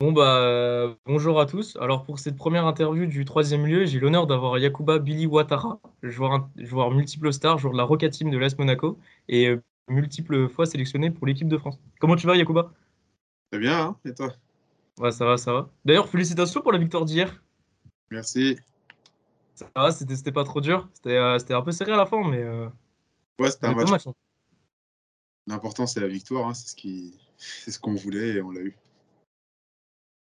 Bon bah euh, bonjour à tous. Alors pour cette première interview du troisième lieu, j'ai l'honneur d'avoir Yakuba Billy Ouattara, joueur, joueur multiple star, joueur de la Roca Team de l'AS Monaco et euh, multiple fois sélectionné pour l'équipe de France. Comment tu vas Yakuba? Très bien, hein et toi? Ouais ça va, ça va. D'ailleurs félicitations pour la victoire d'hier. Merci. Ça va, c'était pas trop dur. Euh, c'était un peu serré à la fin, mais... ouais, c'était un match. Hein. L'important c'est la victoire, hein. c'est ce qui, c'est ce qu'on voulait et on l'a eu.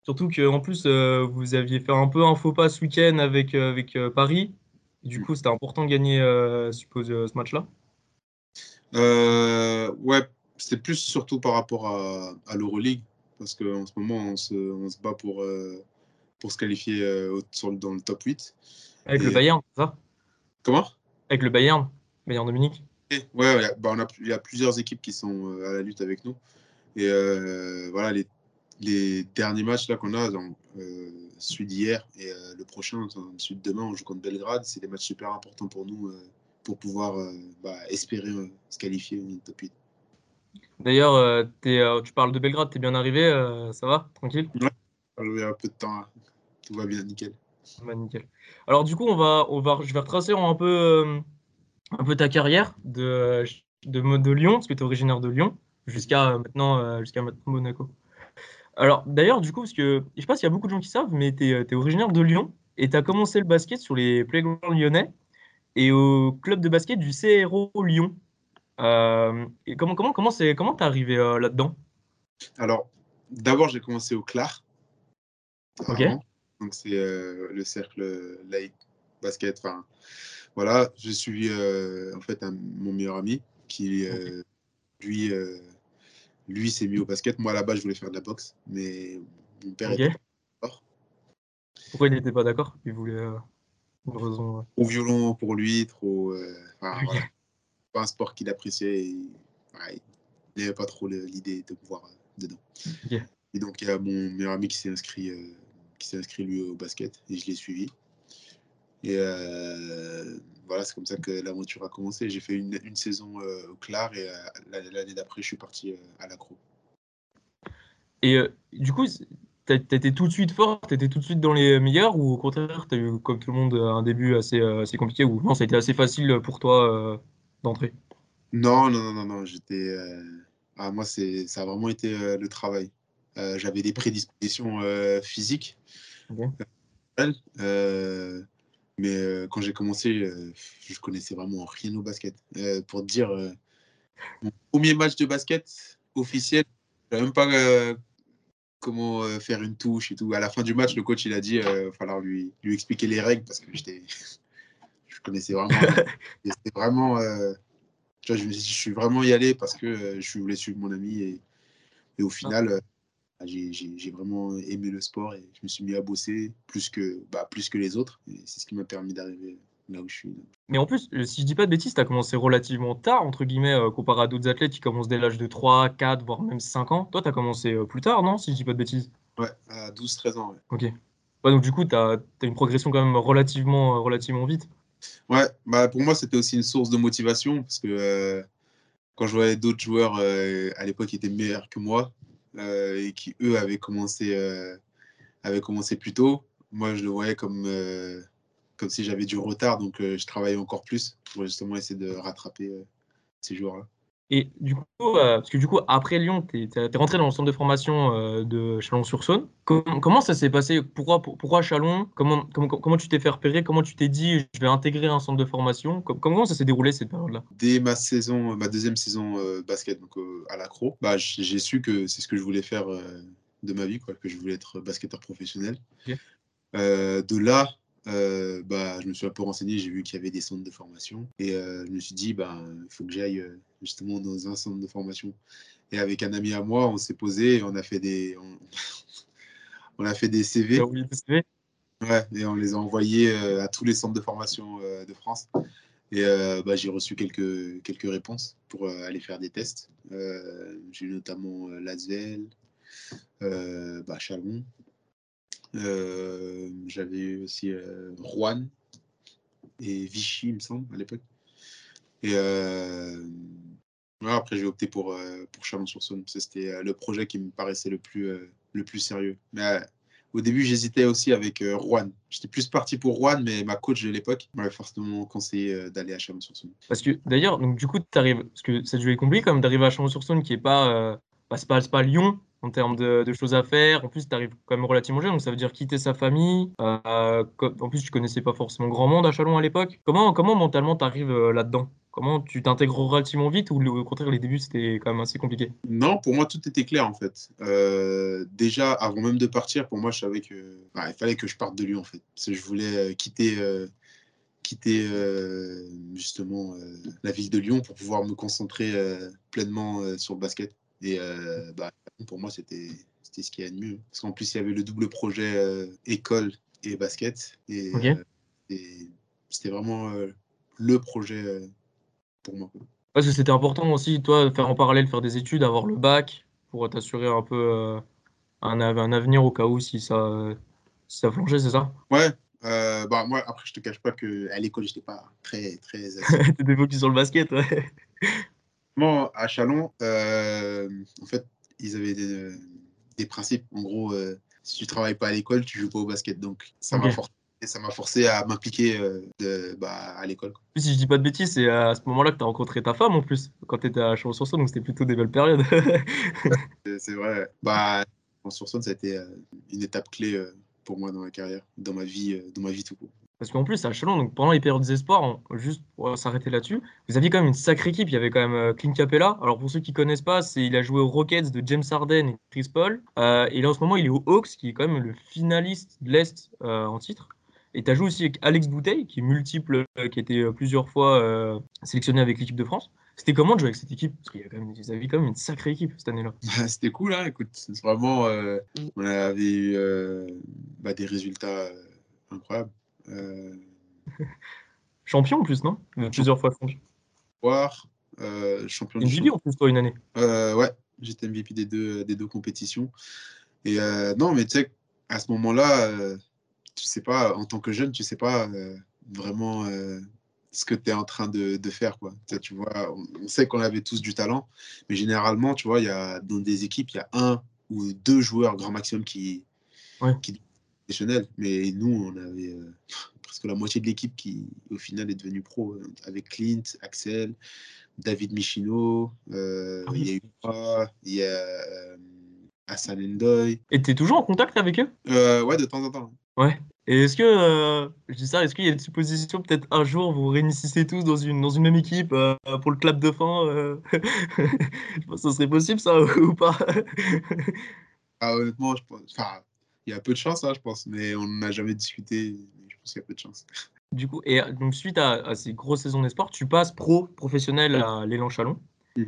Surtout qu'en plus, euh, vous aviez fait un peu un faux pas ce week-end avec, euh, avec euh, Paris. Du mm. coup, c'était important de gagner, suppose, ce match-là Ouais, c'était plus surtout par rapport à, à l'Euroleague. Parce qu'en ce moment, on se, on se bat pour, pour se qualifier dans le top 8. Avec le Bayern, c'est ça? Comment? Avec le Bayern, Bayern Dominique. Ouais, ouais bah, il y a plusieurs équipes qui sont à la lutte avec nous. Et voilà, les les derniers matchs là qu'on a, donc, euh, celui d'hier et euh, le prochain, celui de demain, on joue contre Belgrade. C'est des matchs super importants pour nous euh, pour pouvoir euh, bah, espérer se qualifier au top 8. D'ailleurs, tu parles de Belgrade, tu es bien arrivé, ça va? Tranquille? Ouais, a un peu de temps, hein. tout va bien, nickel. Bah, nickel. Alors du coup, on va, on va, je vais retracer un peu, un peu ta carrière de, de, de Lyon, parce que tu es originaire de Lyon, jusqu'à maintenant, jusqu'à maintenant Monaco. Alors, d'ailleurs, du coup, parce que je sais pas s'il y a beaucoup de gens qui savent, mais tu es, euh, originaire de Lyon et tu as commencé le basket sur les playgrounds lyonnais et au club de basket du CRO Lyon. Euh, et comment comment comment c'est comment t'es arrivé euh, là-dedans? Alors, d'abord, j'ai commencé au CLAR. Ok. Donc, c'est le cercle laïque basket. Enfin, voilà, je suis en fait mon meilleur ami qui, lui, lui s'est mis au basket. Moi, là-bas, je voulais faire de la boxe, mais mon père était pas d'accord. Pourquoi il n'était pas d'accord? Il voulait euh, raison. Trop violent pour lui, trop. Euh, Pas un sport qu'il appréciait. il n'avait pas trop l'idée de pouvoir euh, dedans. Et donc, il y a mon meilleur ami qui s'est inscrit, qui s'est inscrit lui au basket et je l'ai suivi. Et voilà, c'est comme ça que l'aventure a commencé. J'ai fait une, une saison euh, au Clar et euh, l'année d'après, je suis parti euh, à l'accro. Et du coup, tu étais tout de suite fort, tu étais tout de suite dans les meilleurs ou au contraire, tu as eu, comme tout le monde, un début assez, assez compliqué ou non, ça a été assez facile pour toi d'entrer? Non, non, non, non, non j'étais. Ah, moi, c'est, ça a vraiment été le travail. j'avais des prédispositions physiques. Mais euh, quand j'ai commencé, je connaissais vraiment rien au basket. Pour te dire, mon premier match de basket officiel, je ne savais même pas comment faire une touche et tout. À la fin du match, le coach il a dit il va falloir lui, lui expliquer les règles parce que j'étais, je connaissais vraiment. C'était vraiment. je, je, suis vraiment y allé parce que je voulais suivre mon ami et, et au final. Bah, j'ai vraiment aimé le sport et je me suis mis à bosser plus que, bah, plus que les autres. Et c'est ce qui m'a permis d'arriver là où je suis. Mais en plus, si je dis pas de bêtises, tu as commencé relativement tard, entre guillemets, euh, comparé à d'autres athlètes qui commencent dès l'âge de 3, 4, voire même 5 ans. Toi, tu as commencé euh, plus tard, non Si je dis pas de bêtises? Ouais, à 12, 13 ans. Ouais. Ok. donc du coup, tu as, as, une progression quand même relativement, euh, relativement vite. Ouais, bah, pour moi, c'était aussi une source de motivation parce que quand je voyais d'autres joueurs à l'époque qui étaient meilleurs que moi, et qui, eux, avaient commencé, euh, avaient commencé plus tôt. Moi, je le voyais comme, euh, comme si j'avais du retard, donc je travaillais encore plus pour justement essayer de rattraper ces joueurs-là. Et du coup, parce que du coup, après Lyon, tu es, rentré dans le centre de formation de Chalon-sur-Saône. comment ça s'est passé? Pourquoi, pourquoi Chalon? Comment, comment, comment, tu t'es fait repérer? Comment tu t'es dit, je vais intégrer un centre de formation? Comment ça s'est déroulé cette période-là? Dès ma saison, ma deuxième saison basket donc, à l'accro, bah, j'ai su que c'est ce que je voulais faire de ma vie, quoi, que je voulais être basketteur professionnel. de là, euh, bah, je me suis un peu renseigné, j'ai vu qu'il y avait des centres de formation et euh, je me suis dit, bah, il faut que j'aille euh, justement dans un centre de formation. Et avec un ami à moi, on s'est posé et on a fait des, on, a fait des CV. Ouais, et on les a envoyés à tous les centres de formation de France. Et bah, j'ai reçu quelques, quelques réponses pour aller faire des tests. j'ai eu notamment Lasvel, bah, Chalon, euh, j'avais aussi euh, Juan et Vichy, il me semble, à l'époque. Et euh, après, j'ai opté pour, pour Chalon-sur-Saône. C'était le projet qui me paraissait le plus, le plus sérieux. Mais au début, j'hésitais aussi avec Juan. J'étais plus parti pour Juan, mais ma coach de l'époque m'avait forcément conseillé d'aller à Chalon-sur-Saône. Parce que d'ailleurs, donc du coup, tu arrives, parce que ça devait être compliqué quand même d'arriver à Chalon-sur-Saône, qui est pas, bah, pas, pas, Lyon en termes de, choses à faire. En plus, tu arrives quand même relativement jeune, donc ça veut dire quitter sa famille. en plus, tu connaissais pas forcément grand monde à Chalon à l'époque. Comment, comment mentalement tu arrives là-dedans? Comment tu t'intègres relativement vite ou au contraire les débuts c'était quand même assez compliqué? Non, pour moi tout était clair en fait. Euh, déjà avant même de partir, pour moi je savais que bah, il fallait que je parte de Lyon en fait. Parce que je voulais euh, quitter, euh, quitter justement la ville de Lyon pour pouvoir me concentrer pleinement sur le basket. Et bah, pour moi c'était ce qui est de mieux. Parce qu'en plus il y avait le double projet école et basket. Et, et c'était vraiment le projet pour moi. Parce que c'était important aussi, toi, de faire en parallèle, faire des études, avoir le bac pour t'assurer un peu euh, un, un, avenir au cas où si ça, si ça flanchait, c'est ça? Ouais. Euh, bah, moi, après, je te cache pas qu'à l'école, j'étais pas très. très T'étais focus sur le basket, ouais. Moi, à Chalon, euh, en fait, ils avaient des, des principes. En gros, si tu travailles pas à l'école, tu joues pas au basket. Donc, ça m'a forcé et ça m'a forcé à m'impliquer euh, bah, à l'école. Si je dis pas de bêtises, c'est à ce moment-là que tu as rencontré ta femme en plus, quand tu étais à Champs-sur-Saône, donc c'était plutôt des belles périodes. c'est vrai. Bah, Champs-sur-Saône, ça a été euh, une étape clé euh, pour moi dans ma carrière, dans ma vie, dans ma vie tout court. Parce qu'en plus, à Chalon, donc pendant les périodes des espoirs, juste pour s'arrêter là-dessus, vous aviez quand même une sacrée équipe. Il y avait quand même Clint Capella. Alors pour ceux qui connaissent pas, c'est il a joué aux Rockets de James Harden et Chris Paul. et là en ce moment, il est aux Hawks, qui est quand même le finaliste de l'Est en titre. Et tu as joué aussi avec Alex Bouteille, qui est multiple, euh, qui a été euh, plusieurs fois euh, sélectionné avec l'équipe de France. C'était comment de jouer avec cette équipe? Parce qu'il y a quand même, ils avaient quand même une sacrée équipe cette année-là. Bah, c'était cool, hein, écoute. Vraiment, on avait eu bah, des résultats incroyables. champion en plus, non? Plusieurs fois champion. Voir, champion MVP champion. en plus, toi, une année Ouais, j'étais MVP des deux, des deux compétitions. Et non, mais tu sais, à ce moment-là, tu sais pas, en tant que jeune, tu sais pas euh, vraiment euh, ce que tu es en train de, de faire. Quoi. Tu, vois, on, sait qu'on avait tous du talent, mais généralement, tu vois, y a, dans des équipes, il y a un ou deux joueurs grand maximum qui, ouais. qui professionnels. Mais nous, on avait euh, presque la moitié de l'équipe qui, au final, est devenue pro, avec Clint, Axel, David Michino, ah il y a eu moi, il y a Hassan Endoy. Et tu es toujours en contact avec eux? Ouais, de temps en temps. Ouais. Et est-ce que, euh, je dis ça, est-ce qu'il y a une supposition, peut-être un jour, vous réunissez tous dans une, dans une même équipe euh, pour le clap de fin euh, Je pense que ce serait possible, ça, ou pas? Ah, Honnêtement, je pense. Enfin, il y a peu de chance, hein, je pense, mais on n'a jamais discuté. Je pense qu'il y a peu de chance. Du coup, et donc, suite à, ces grosses saisons d'espoir, tu passes pro professionnel à l'élan Chalon. Mmh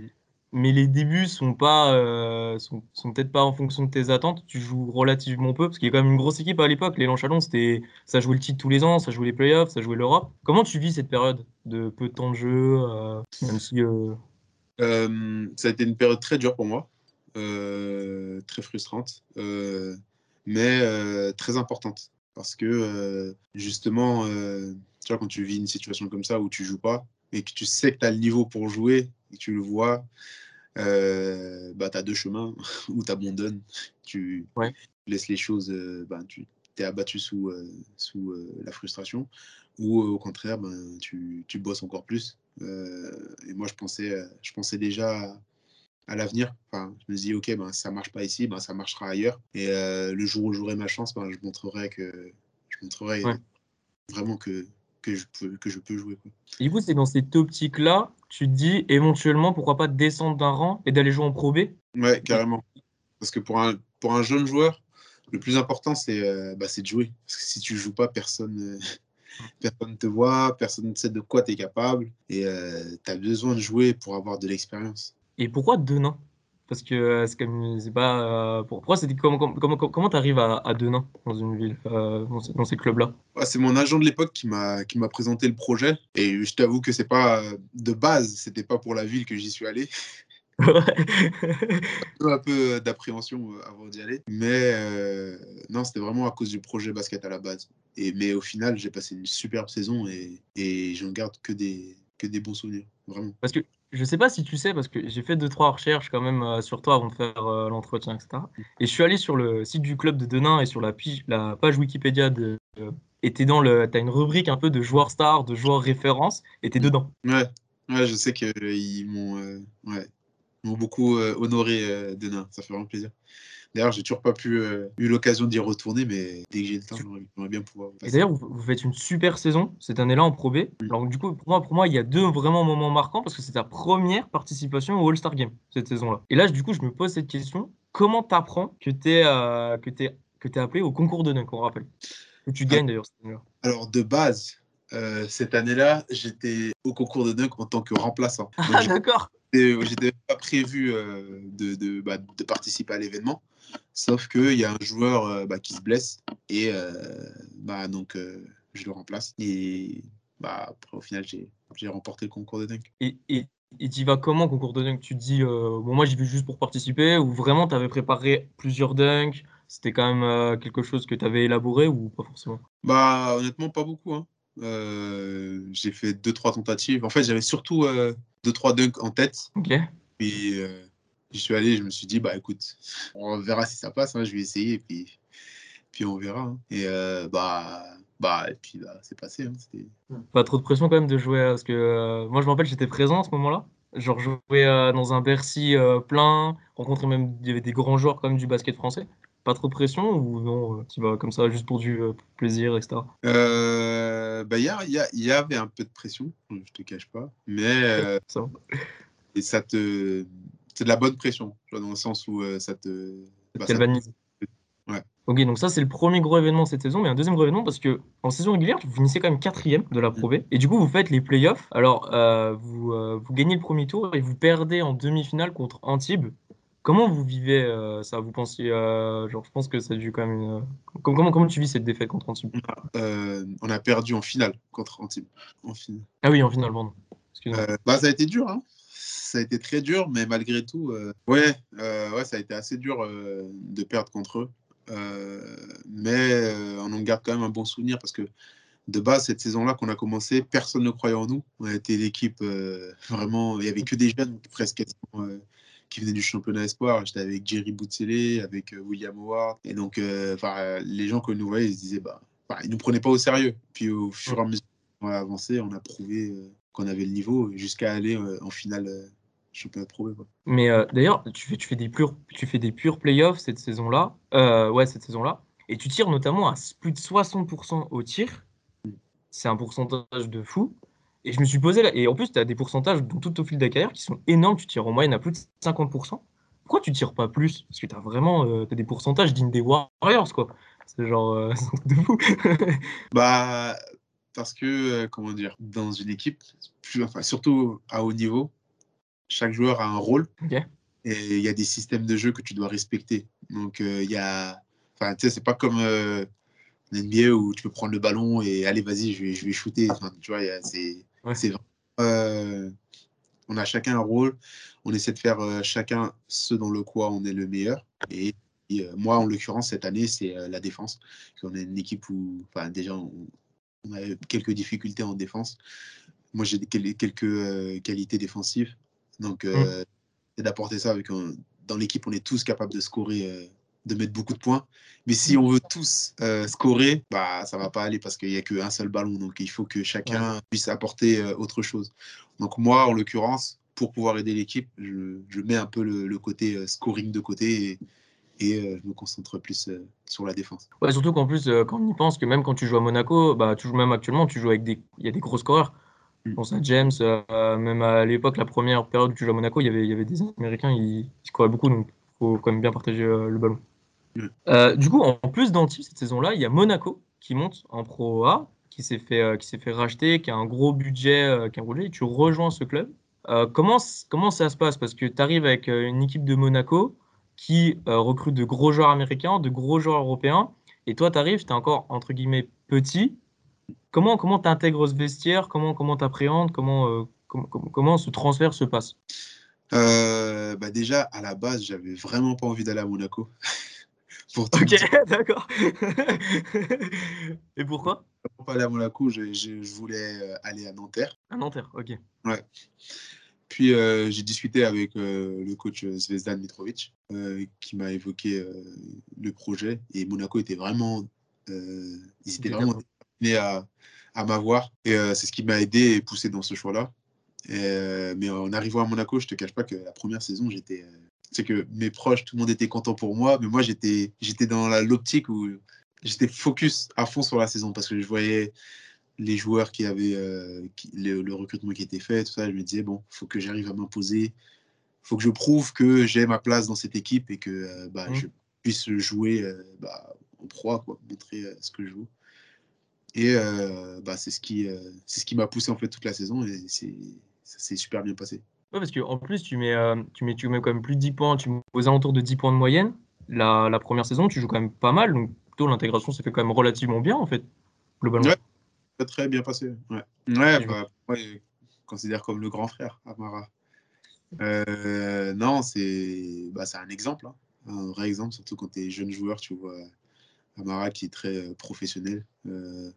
mais les débuts sont pas euh, sont, sont peut-être pas en fonction de tes attentes. Tu joues relativement peu parce qu'il y a quand même une grosse équipe à l'époque. Les Chalon, c'était ça jouait le titre tous les ans, ça jouait les playoffs, ça jouait l'Europe. Comment tu vis cette période de peu de temps de jeu, euh, même si euh, ça a été une période très dure pour moi, très frustrante, mais très importante parce que justement, tu vois, quand tu vis une situation comme ça où tu joues pas et que tu sais que tu as le niveau pour jouer et que tu le vois, euh, bah, tu as deux chemins où tu abandonnes, tu laisses les choses, euh, bah, tu es abattu sous, euh, sous la frustration, ou au contraire, ben, tu, tu, bosses encore plus. et moi, je pensais, je pensais déjà à, l'avenir. Enfin, je me dis, ok, ben, ça marche pas ici, ben, ça marchera ailleurs. Et le jour où j'aurai ma chance, ben, je montrerai que je montrerai vraiment que, que je peux, que je peux jouer. Quoi. Et vous, c'est dans cette optique-là, tu te dis éventuellement, pourquoi pas descendre d'un rang et d'aller jouer en Pro B? Ouais, carrément. Parce que pour un, pour un jeune joueur, le plus important, c'est euh, bah, de jouer. Parce que si tu joues pas, personne ne personne te voit, personne ne sait de quoi tu es capable. Et euh, tu as besoin de jouer pour avoir de l'expérience. Et pourquoi Denain? Parce que euh, c'est comme c'est pas. Euh, pourquoi c'était comment comment comment t'arrives à, à Denain dans une ville euh, dans, ces, clubs là C'est mon agent de l'époque qui m'a qui m'a présenté le projet et je t'avoue que c'est pas de base c'était pas pour la ville que j'y suis allé. un peu d'appréhension avant d'y aller, mais non c'était vraiment à cause du projet basket à la base. Et mais au final j'ai passé une superbe saison et, et j'en garde que des que des bons souvenirs, vraiment. Parce que je sais pas si tu sais, parce que j'ai fait deux, trois recherches quand même euh, sur toi avant de faire euh, l'entretien, etc. Et je suis allé sur le site du club de Denain et sur la, la page Wikipédia de. Euh, et dans le. T'as une rubrique un peu de joueurs stars, de joueurs références, et t'es dedans. Ouais, ouais, je sais qu'ils m'ont ouais, beaucoup honoré Denain. Ça fait vraiment plaisir. D'ailleurs, j'ai toujours pas pu euh, eu l'occasion d'y retourner, mais dès que j'ai le temps, j'aimerais bien pouvoir. Et d'ailleurs, vous, faites une super saison cette année-là en Pro B. Mm. Alors du coup, pour moi, pour moi, il y a deux vraiment moments marquants parce que c'est ta première participation au All-Star Game cette saison-là. Et là, du coup, je me pose cette question comment t'apprends que t'es euh, que t'es que t'es appelé au concours de dunk, on rappelle, que tu gagnes d'ailleurs cette année-là. Alors de base, euh, cette année-là, j'étais au concours de dunk en tant que remplaçant. ah d'accord. J'étais pas prévu euh, de, de, bah, de participer à l'événement. Sauf qu'il y a un joueur euh, bah, qui se blesse et euh, bah, donc euh, je le remplace. Et bah, après, au final, j'ai remporté le concours de dunk. Et, et, tu vas comment, concours de dunk? Tu te dis, bon, moi j'y vais juste pour participer ou vraiment tu avais préparé plusieurs dunks? C'était quand même quelque chose que tu avais élaboré ou pas forcément? Bah, honnêtement, pas beaucoup. Hein. j'ai fait deux trois tentatives. En fait, j'avais surtout deux trois dunks en tête. Ok. Puis je suis allé, je me suis dit, bah écoute, on verra si ça passe, hein, je vais essayer, et puis, puis on verra. Hein. Et euh, bah, bah, et puis bah, c'est passé. Hein, Pas trop de pression quand même de jouer, parce que euh, moi je me rappelle, j'étais présent à ce moment-là. Genre, jouer euh, dans un Bercy plein, rencontrer même, il y avait des grands joueurs comme du basket français. Pas trop de pression ou non, tu vas comme ça juste pour du plaisir, etc. bah, il y, y, avait un peu de pression, je te cache pas, mais ça. et ça te c'est de la bonne pression, dans le sens où euh, ça te. Bah, ouais. Ok, donc ça c'est le premier gros événement cette saison, mais un deuxième gros événement parce que en saison régulière, vous finissez quand même quatrième de la Pro B, et du coup vous faites les playoffs. Alors euh, vous, euh, vous gagnez le premier tour et vous perdez en demi-finale contre Antibes. Comment vous vivez ça? Vous pensez, genre, je pense que ça a dû quand même. Comment, comment tu vis cette défaite contre Antibes? On a perdu en finale contre Antibes. En finale. Ah oui, en finale, pardon. bah, ça a été dur, hein ça a été très dur, mais malgré tout, euh, ouais, euh, ouais, ça a été assez dur euh, de perdre contre eux. mais on en garde quand même un bon souvenir parce que de base, cette saison-là qu'on a commencé, personne ne croyait en nous. On été l'équipe vraiment, il n'y avait que des jeunes presque qui venaient du championnat espoir. J'étais avec Jerry Boutsele, avec William Howard. Et donc, les gens que nous voyaient, ils se disaient, bah, bah, ils ne nous prenaient pas au sérieux. Puis au fur et à mesure qu'on a avancé, on a prouvé qu'on avait le niveau jusqu'à aller en finale championnat Pro Mais euh, d'ailleurs, tu fais, tu, fais des purs, tu fais des purs playoffs cette saison-là. Euh, ouais, cette saison-là. Et tu tires notamment à plus de 60% au tir. C'est un pourcentage de fou. Et je me suis posé là. Et en plus, tu as des pourcentages dans tout au fil de la carrière qui sont énormes. Tu tires en moyenne à plus de 50%. Pourquoi tu tires pas plus? Parce que tu as vraiment euh, as des pourcentages dignes des Warriors, quoi. C'est genre de fou. bah, parce que, comment dire, dans une équipe, enfin, surtout à haut niveau, chaque joueur a un rôle. Et il y a des systèmes de jeu que tu dois respecter. Donc, euh, il y a. Enfin, tu sais, c'est pas comme euh, NBA où tu peux prendre le ballon et allez, vas-y, je vais, je vais shooter. Enfin, tu vois, c'est. Euh, on a chacun un rôle. On essaie de faire chacun ce dans le quoi on est le meilleur. Et, moi, en l'occurrence, cette année, c'est la défense. On est une équipe où, enfin, déjà, on, on a quelques difficultés en défense. Moi, j'ai quelques qualités défensives. Donc, mmh. euh, c'est d'apporter ça avec dans l'équipe, on est tous capables de scorer, euh, de mettre beaucoup de points. Mais si mmh. on veut tous euh, scorer, bah, ça va pas aller parce qu'il n'y a qu'un seul ballon. Donc, il faut que chacun puisse apporter autre chose. Donc, moi, en l'occurrence, pour pouvoir aider l'équipe, je, mets un peu le, côté scoring de côté et, et je me concentre plus sur la défense. Ouais, surtout qu'en plus, quand on y pense, que même quand tu joues à Monaco, bah, tu joues même actuellement, tu joues avec des, il y a des gros scoreurs. Je pense à James, euh, même à l'époque, la première période où tu jouais à Monaco, il y avait, il y avait des Américains, ils, ils beaucoup, donc il faut quand même bien partager euh, le ballon. Euh, du coup, en plus d'Antibes, cette saison-là, il y a Monaco qui monte en Pro A, qui s'est fait, qui s'est fait racheter, qui a un gros budget, qui a roulé, et tu rejoins ce club. comment, comment ça se passe? Parce que tu arrives avec une équipe de Monaco qui recrute de gros joueurs américains, de gros joueurs européens, et toi, tu arrives, tu es encore, entre guillemets, petit, Comment comment intègres ce vestiaire? Comment comment appréhendes comment, euh, comment, comment ce transfert se passe? Euh, bah déjà à la base j'avais vraiment pas envie d'aller à Monaco. pour ok d'accord. Et pourquoi? Pour pas aller à Monaco, je, je, voulais euh, aller à Nanterre. À Nanterre, ok. Ouais. Puis j'ai discuté avec le coach Zvezdan Mitrovic qui m'a évoqué le projet. Et Monaco était vraiment, ils étaient vraiment à, à m'avoir. Et c'est ce qui m'a aidé et poussé dans ce choix-là. mais en arrivant à Monaco, je te cache pas que la première saison, j'étais c'est que mes proches, tout le monde était content pour moi, mais moi j'étais j'étais dans l'optique où j'étais focus à fond sur la saison parce que je voyais les joueurs qui avaient euh, le, recrutement qui était fait, tout ça, je me disais, bon, il faut que j'arrive à m'imposer, il faut que je prouve que j'ai ma place dans cette équipe et que euh, bah, mmh. je puisse jouer euh, bah, en proie, quoi, montrer ce que je joue. Et bah, c'est ce qui, c'est ce qui m'a poussé en fait toute la saison et ça s'est super bien passé. Ouais, parce qu'en plus, tu mets, tu, mets, tu mets quand même plus de 10 points, tu mets aux alentours de 10 points de moyenne. La, la première saison, tu joues quand même pas mal, donc plutôt l'intégration s'est fait quand même relativement bien en fait, globalement très bien passé. Ouais, ouais bah, je considère comme le grand frère, Amara. Euh, non, c'est bah, un exemple, hein. un vrai exemple, surtout quand tu es jeune joueur, tu vois Amara qui est très euh, professionnel, euh,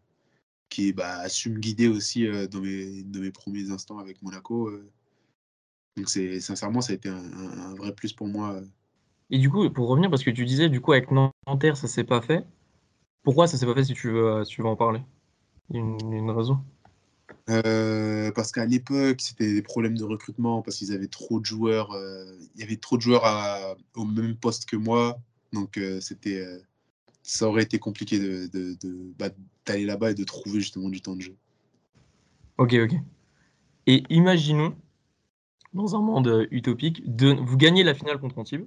qui bah, assume guider aussi dans, mes, dans mes premiers instants avec Monaco. Donc, sincèrement, ça a été un, vrai plus pour moi. Et du coup, pour revenir, parce que tu disais, du coup, avec Nanterre, ça s'est pas fait. Pourquoi ça s'est pas fait si tu veux, si tu veux en parler? Il y a une, raison euh, parce qu'à l'époque, c'était des problèmes de recrutement, parce qu'ils avaient trop de joueurs. Euh, il y avait trop de joueurs à, au même poste que moi. Donc, euh, c'était, ça aurait été compliqué de, de, bah, d'aller là-bas et de trouver justement du temps de jeu. Ok, ok. Et imaginons, dans un monde utopique, de, vous gagnez la finale contre Antibes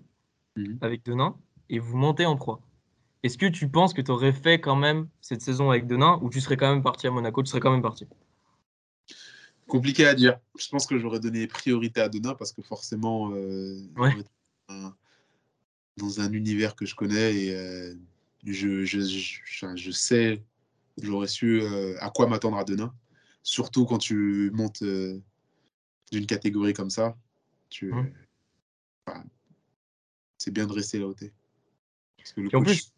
mhm. avec Denain et vous montez en proie. Est-ce que tu penses que tu aurais fait quand même cette saison avec Denain ou tu serais quand même parti à Monaco Tu serais quand même parti? Compliqué à dire. Je pense que j'aurais donné priorité à Denain parce que forcément, euh, dans un univers que je connais et euh, je, je, je, sais, j'aurais su euh, à quoi m'attendre à Denain. Surtout quand tu montes d'une catégorie comme ça. Tu, mmh. c'est bien de rester là où tu es. et en plus,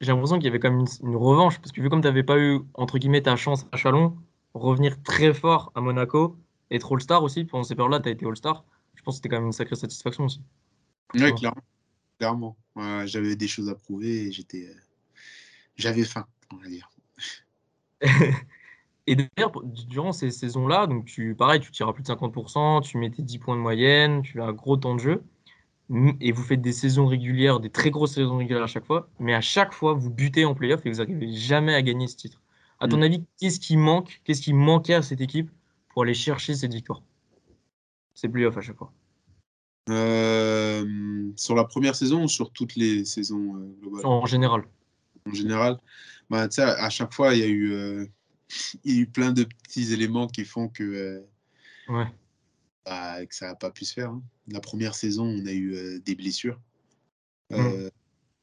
j'ai l'impression qu'il y avait quand même une, revanche, parce que vu comme tu n'avais pas eu, entre guillemets, ta chance à Chalon, revenir très fort à Monaco, être All-Star aussi, pendant ces périodes-là, tu as été All-Star, je pense que c'était quand même une sacrée satisfaction aussi. Oui, clairement. clairement. j'avais des choses à prouver et j'étais, euh, j'avais faim, on va dire. et d'ailleurs, durant ces saisons-là, donc tu, pareil, tu tiras plus de 50%, tu mettais 10 points de moyenne, tu as un gros temps de jeu et vous faites des saisons régulières, des très grosses saisons régulières à chaque fois, mais à chaque fois, vous butez en playoff et vous n'arrivez jamais à gagner ce titre. À ton mm. avis, qu'est-ce qui manque Qu'est-ce qui manquait à cette équipe pour aller chercher cette victoire Ces playoffs à chaque fois? Euh, sur la première saison ou sur toutes les saisons euh, globales? En général. En général, bah, à chaque fois, il y, a eu, euh, il y a eu plein de petits éléments qui font que ouais. Bah, que ça n'a pas pu se faire. Hein. La première saison, on a eu euh, des blessures. Mmh. Euh,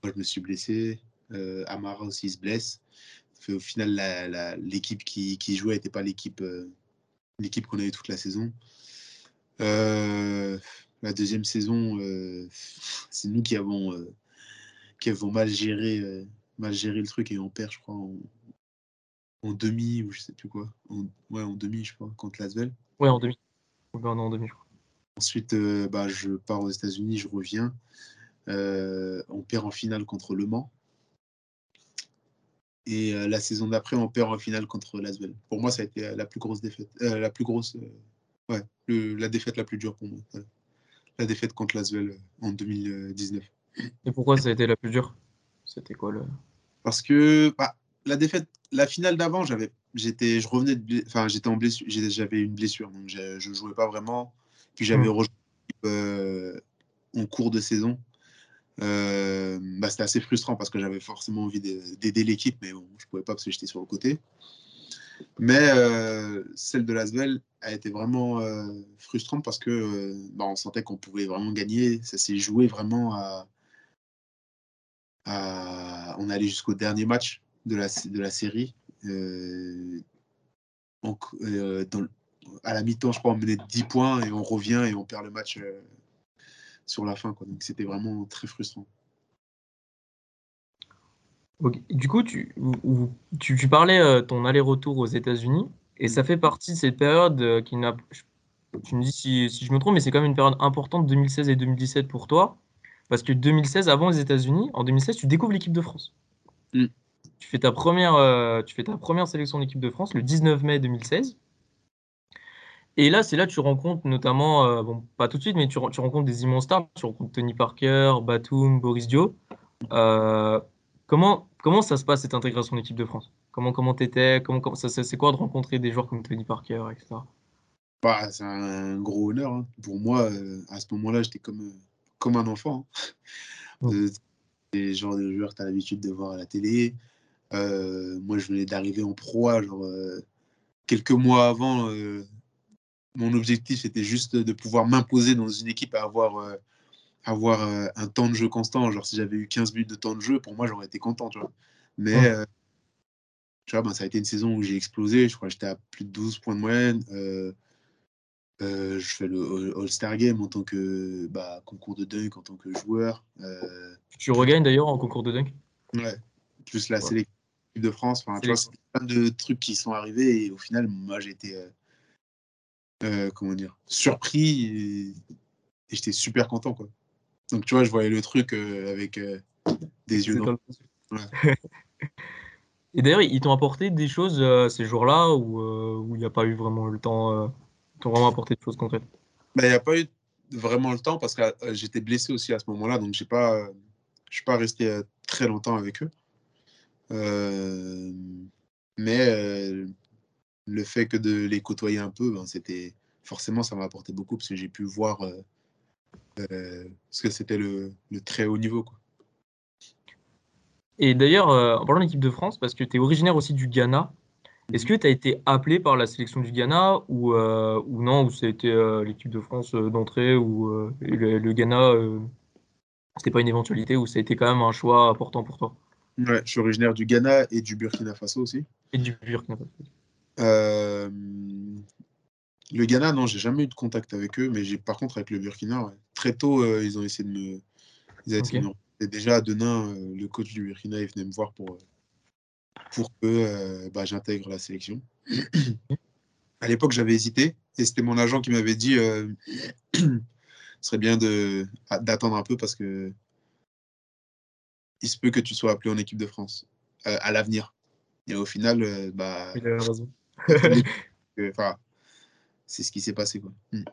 moi, je me suis blessé. Euh, Amara aussi se blesse. au final, l'équipe qui, qui, jouait n'était pas l'équipe l'équipe qu'on avait toute la saison. la deuxième saison, c'est nous qui avons, qui avons mal, géré, mal géré le truc et on perd, je crois, en, demi ou je sais plus quoi. En, ouais, en demi, je crois, contre Lasvel. Ouais, en demi. Ensuite, euh, bah, je pars aux États-Unis, je reviens. Euh, on perd en finale contre Le Mans. Et euh, la saison d'après, on perd en finale contre Lasvel. Pour moi, ça a été la plus grosse défaite. la plus grosse. ouais, la défaite la plus dure pour moi. La défaite contre Lasvel en 2019. Et pourquoi ça a été la plus dure? C'était quoi le. Parce que bah, la défaite, la finale d'avant, j'avais j'étais, je revenais de, enfin, j'étais en blessure, j'avais une blessure, donc je, jouais pas vraiment. Puis j'avais mmh. rejoint euh, en cours de saison. Euh, bah, c'était assez frustrant parce que j'avais forcément envie d'aider l'équipe, mais bon, je pouvais pas parce que j'étais sur le côté. Mais euh, celle de Lasvel a été vraiment frustrante parce que bah, on sentait qu'on pouvait vraiment gagner. Ça s'est joué vraiment à, à... On allait jusqu'au dernier match de la, de la série. Euh, euh, à la mi-temps, je crois, on menait 10 points et on revient et on perd le match euh, sur la fin. Quoi. Donc c'était vraiment très frustrant. Du coup, tu, tu, parlais ton aller-retour aux États-Unis et ça fait partie de cette période qui n'a tu me dis si, si je me trompe, mais c'est quand même une période importante 2016 et 2017 pour toi. Parce que 2016, avant les États-Unis, en 2016, tu découvres l'équipe de France. Mm. Tu, fais ta première, euh, tu fais ta première sélection d'équipe de France le 19 mai 2016. Et là, c'est là que tu rencontres notamment, euh, bon, pas tout de suite, mais tu, tu, rencontres des immenses stars. Tu rencontres Tony Parker, Batum, Boris Dio. Euh, comment, comment ça se passe cette intégration d'équipe de France? Comment comment t'étais? Comment, comment, C'est quoi de rencontrer des joueurs comme Tony Parker, etc. Bah, c'est un gros honneur. Hein. Pour moi, euh, à ce moment-là, j'étais comme, comme un enfant. Hein. Euh, les genres de joueurs que tu as l'habitude de voir à la télé. Moi, je venais d'arriver en proie, genre quelques mois avant mon objectif, c'était juste de pouvoir m'imposer dans une équipe à avoir, euh, avoir euh, un temps de jeu constant. Genre, si j'avais eu 15 minutes de temps de jeu, pour moi, j'aurais été content, tu vois. Mais, euh, tu vois, ben, ça a été une saison où j'ai explosé. Je crois que j'étais à plus de 12 points de moyenne. je fais le All-Star Game en tant que bah, concours de dunk, en tant que joueur. tu regagnes d'ailleurs en concours de dunk? Ouais, plus la sélection de France. Enfin, tu vois, c'est plein de trucs qui sont arrivés et au final, moi, j'ai été euh, comment dire, surpris et, j'étais super content. Quoi. Donc, tu vois, je voyais le truc euh, avec euh, des yeux et d'ailleurs, ils t'ont apporté des choses ces jours-là où il n'y a pas eu vraiment le temps Ils t'ont vraiment apporté des choses concrètes? Bah, Il n'y a pas eu vraiment le temps parce que j'étais blessé aussi à ce moment-là, donc je ne pas, suis pas resté très longtemps avec eux. Mais le fait que de les côtoyer un peu, ben, c'était forcément ça m'a apporté beaucoup parce que j'ai pu voir euh, euh, ce que c'était le, très haut niveau. Quoi. Et d'ailleurs, euh, en parlant d'équipe de France, parce que tu es originaire aussi du Ghana, est-ce mhm. que tu as été appelé par la sélection du Ghana ou, ou non, ou été l'équipe de France d'entrée ou le, le, Ghana, c'était pas une éventualité ou ça a été quand même un choix important pour toi? Ouais, je suis originaire du Ghana et du Burkina Faso aussi. Et du Burkina Faso. Euh, le Ghana, non, j'ai jamais eu de contact avec eux, mais j'ai par contre avec le Burkina, très tôt, euh, ils ont essayé de me. Ils Et déjà à Denain, euh, le coach du Burkina, il venait me voir pour, pour que bah, j'intègre la sélection. à l'époque, j'avais hésité, et c'était mon agent qui m'avait dit ce serait bien d'attendre un peu parce que il se peut que tu sois appelé en équipe de France à l'avenir. Et au final, bah, il a raison. c'est ce qui s'est passé. Quoi. Mm.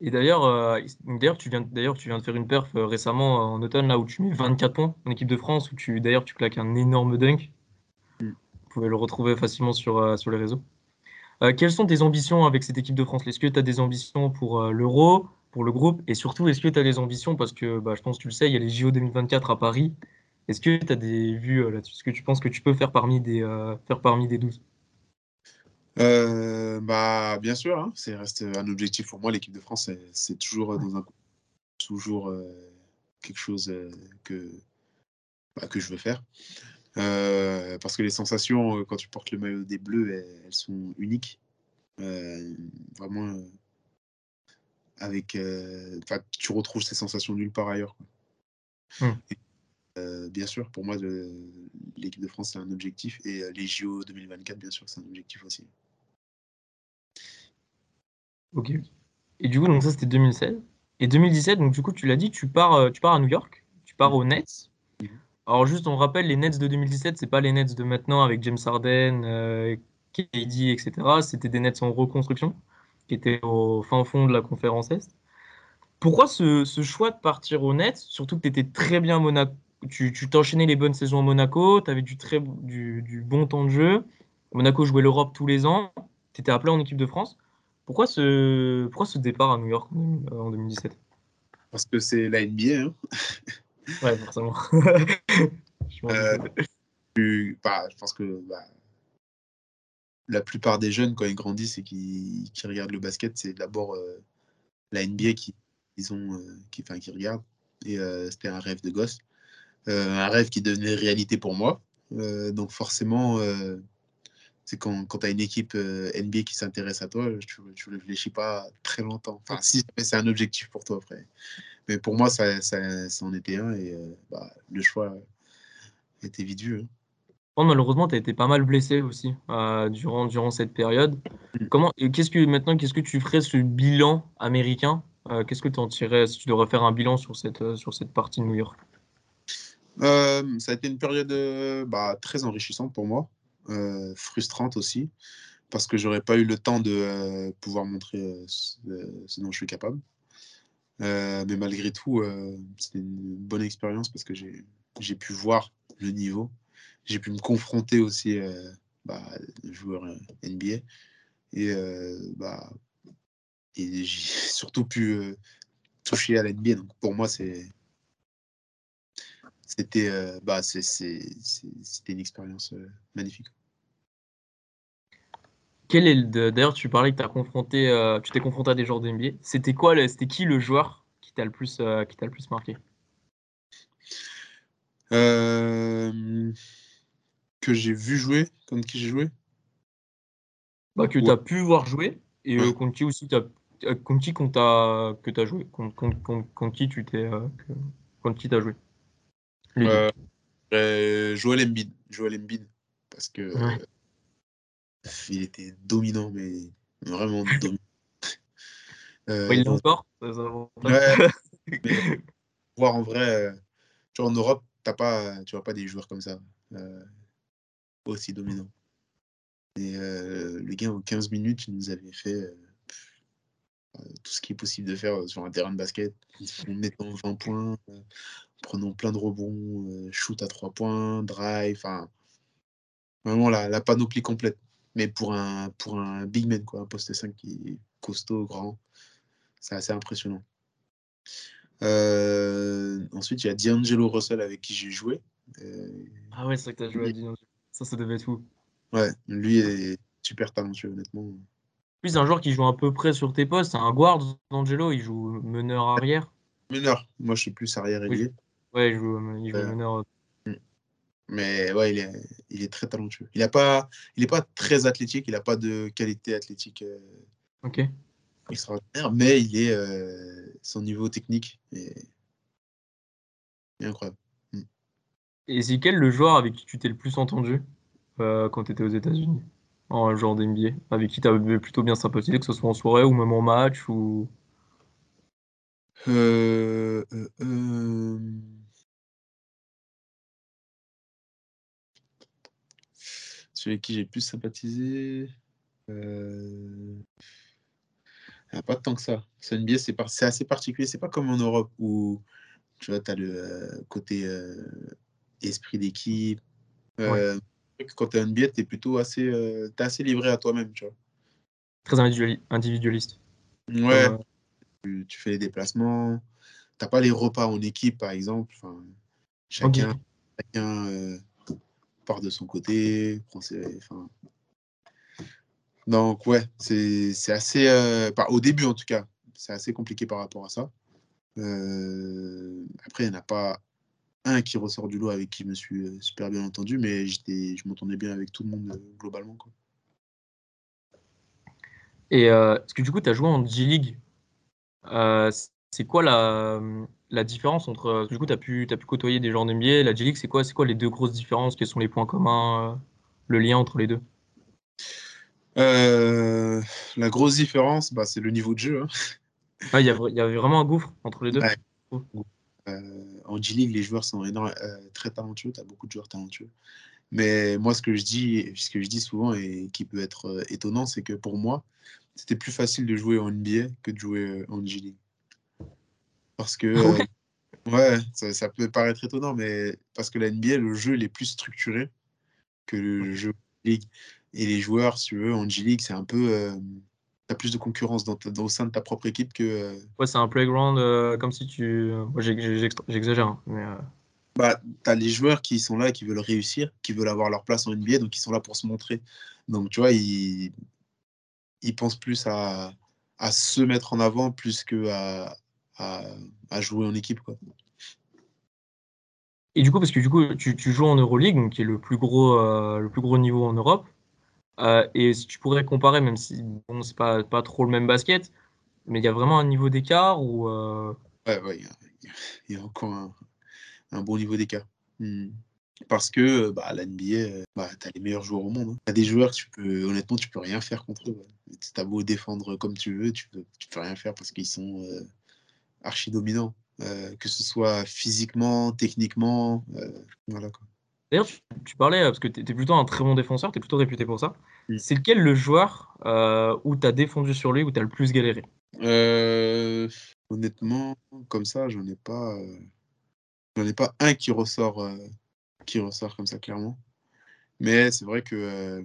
Et d'ailleurs, euh, d'ailleurs, tu viens, d'ailleurs, tu viens de faire une perf euh, récemment euh, en automne là où tu mets 24 points en équipe de France, où tu, d'ailleurs, tu claques un énorme dunk. Mm. Vous pouvez le retrouver facilement sur, sur les réseaux. quelles sont tes ambitions avec cette équipe de France? Est-ce que tu as des ambitions pour l'Euro, pour le groupe Et surtout, est-ce que tu as des ambitions? Parce que bah, je pense que tu le sais, il y a les JO 2024 à Paris. Est-ce que tu as des vues là-dessus? Est-ce que tu penses que tu peux faire parmi des, faire parmi des 12 euh, bah, bien sûr, hein, c'est reste un objectif pour moi. L'équipe de France, c'est toujours euh, toujours euh, quelque chose que bah, que je veux faire. parce que les sensations quand tu portes le maillot des Bleus, elles, sont uniques. vraiment, avec, tu retrouves ces sensations nulle part ailleurs. Mmh. bien sûr, pour moi, l'équipe de France, c'est un objectif. Et les JO 2024, bien sûr, c'est un objectif aussi. Ok. Et du coup, donc ça, c'était 2016. Et 2017, donc du coup, tu l'as dit, tu pars, euh, tu pars à New York, tu pars aux Nets. Alors juste, on rappelle, les Nets de 2017, c'est pas les Nets de maintenant avec James Harden, euh, KD, etc. C'était des Nets en reconstruction, qui étaient au fin fond de la conférence Est. Pourquoi ce, choix de partir aux Nets Surtout que tu étais très bien à Monaco. Tu t'enchaînais les bonnes saisons à Monaco, tu avais du, très, du, du, bon temps de jeu. Monaco jouait l'Europe tous les ans. Tu étais appelé en équipe de France. Pourquoi ce, pourquoi ce départ à New York en 2017 Parce que c'est la NBA. Hein. ouais, forcément. Euh, bah, je pense que bah, la plupart des jeunes, quand ils grandissent et qui, regardent le basket, c'est d'abord euh, la NBA qui, ils ont, euh, qui, qui regardent. Et c'était un rêve de gosse. un rêve qui devenait réalité pour moi. donc forcément, c'est quand, quand tu as une équipe euh, NBA qui s'intéresse à toi, tu ne réfléchis pas très longtemps. Enfin, si c'est un objectif pour toi après. Mais pour moi, ça, ça, en était un et euh, bah, le choix était vite vu. Hein. Malheureusement, tu as été pas mal blessé aussi euh, durant, durant cette période. Mm. Comment, qu'est-ce que maintenant, qu'est-ce que tu ferais ce bilan américain euh, Qu'est-ce que tu en tirais si tu devrais faire un bilan sur cette, euh, sur cette partie de New York? Ça a été une période bah, très enrichissante pour moi, frustrante aussi, parce que j'aurais pas eu le temps de pouvoir montrer ce, ce, dont je suis capable. mais malgré tout, c'était une bonne expérience parce que j'ai pu voir le niveau j'ai pu me confronter aussi euh, bah, joueurs euh, NBA. Et, euh, bah, et j'ai surtout pu euh, toucher à l'NBA. Donc pour moi, c'est c'était bah, c'était une expérience magnifique. Quel est d'ailleurs tu parlais que as confronté tu t'es confronté à des joueurs de NBA. C'était quoi c'était qui le joueur qui t'a le plus qui t'a le plus marqué? Que j'ai vu jouer, contre qui j'ai joué. Bah, Que tu as pu voir jouer et euh, contre qui aussi as, euh, contre qui qu'on que tu as joué contre, contre, contre, qui tu t'es euh, contre qui tu as joué euh, Joel Embiid Joel Embiid parce que il était dominant mais vraiment dominant. Il est encore ouais, voir en vrai tu vois, en Europe t'as pas tu vois pas des joueurs comme ça aussi dominant. Et euh, le gars, en 15 minutes, il nous avait fait euh, euh, tout ce qui est possible de faire sur un terrain de basket, en mettant 20 points, en prenant plein de rebonds, shoot à 3 points, drive, enfin, vraiment la, la, panoplie complète. Mais pour un, pour un big man, quoi, un poste 5 qui est costaud, grand, c'est assez impressionnant. ensuite, il y a D'Angelo Russell avec qui j'ai joué. ah ouais, c'est vrai que tu as joué à D'Angelo. Ça, ça devait être fou. Ouais, lui est super talentueux, honnêtement. Lui, c'est un joueur qui joue à peu près sur tes postes. C'est un guard, Angelo. Il joue meneur arrière. Meneur. Moi, je suis plus arrière ailier. Ouais, il joue, il joue meneur. Mm. Mais ouais, il est, il est très talentueux. Il n'est pas, il est pas très athlétique. Il n'a pas de qualité athlétique euh, ok extraordinaire. Mais il est, euh, son niveau technique est, est incroyable. Et c'est quel le joueur avec qui tu t'es le plus entendu euh, quand tu étais aux États-Unis En genre d'NBA Avec qui tu avais plutôt bien sympathisé, que ce soit en soirée ou même en match ou... Euh, euh. Celui avec qui j'ai plus sympathisé. Euh... Il n'y a pas tant que ça. Ce NBA, c'est assez particulier. C'est pas comme en Europe où tu vois, as le côté esprit d'équipe. Euh, Quand tu es NBA, tu es plutôt assez, euh, es assez livré à toi-même. Tu vois. Très individualiste. Ouais. Tu, tu, fais les déplacements. Tu n'as pas les repas en équipe, par exemple. Enfin, chacun chacun euh, part de son côté. Prend ses, enfin... Donc, ouais, c'est assez. Euh, au début, en tout cas, c'est assez compliqué par rapport à ça. Euh, après, il n'y en a pas un qui ressort du lot avec qui je me suis euh, super bien entendu, mais je m'entendais bien avec tout le monde euh, globalement. Quoi. Et euh, est-ce que du coup, tu as joué en G-League? C'est quoi la, la, différence entre. Du coup, tu as, pu, as pu côtoyer des gens en NBA. La G-League, c'est quoi, quoi les deux grosses différences? Quels sont les points communs Le lien entre les deux? La grosse différence, bah, c'est le niveau de jeu. Hein. Il y, y, avait vraiment un gouffre entre les deux? Euh, en G-League, les joueurs sont euh, très talentueux, tu as beaucoup de joueurs talentueux. Mais moi, ce que je dis, ce que je dis souvent et qui peut être euh, étonnant, c'est que pour moi, c'était plus facile de jouer en NBA que de jouer en G-League. Parce que, ah ouais, ça, peut paraître étonnant, mais parce que la NBA, le jeu il est plus structuré que le jeu League. Et les joueurs, si tu veux, en G-League, c'est un peu tu as plus de concurrence dans, au sein de ta propre équipe que. Euh, ouais, c'est un playground euh, comme si tu. J'exagère. Hein, mais euh. bah, tu as les joueurs qui sont là qui veulent réussir, qui veulent avoir leur place en NBA, donc ils sont là pour se montrer. Donc, tu vois, ils, ils pensent plus à, à se mettre en avant plus que à, à, jouer en équipe. Quoi. Et du coup, parce que du coup, tu, tu joues en Euroleague, donc qui est le plus gros, le plus gros niveau en Europe. Euh, et si tu pourrais comparer, même si bon, c'est pas, pas trop le même basket, mais il y a vraiment un niveau d'écart ou euh... Ouais, il y, a encore un, bon niveau d'écart. Hmm. Parce que bah, la NBA, bah, tu as les meilleurs joueurs au monde. Hein. Tu as des joueurs, tu peux, honnêtement, tu peux rien faire contre eux. Tu as beau défendre comme tu veux, tu peux, tu peux rien faire parce qu'ils sont archi dominants. que ce soit physiquement, techniquement. voilà quoi. D'ailleurs, tu, parlais, parce que tu es, plutôt un très bon défenseur, tu es plutôt réputé pour ça. C'est lequel le joueur euh, où tu as défendu sur lui, où tu as le plus galéré? Euh, Honnêtement, comme ça, j'en ai pas. Euh, j'en ai pas un qui ressort, qui ressort comme ça, clairement. Mais c'est vrai que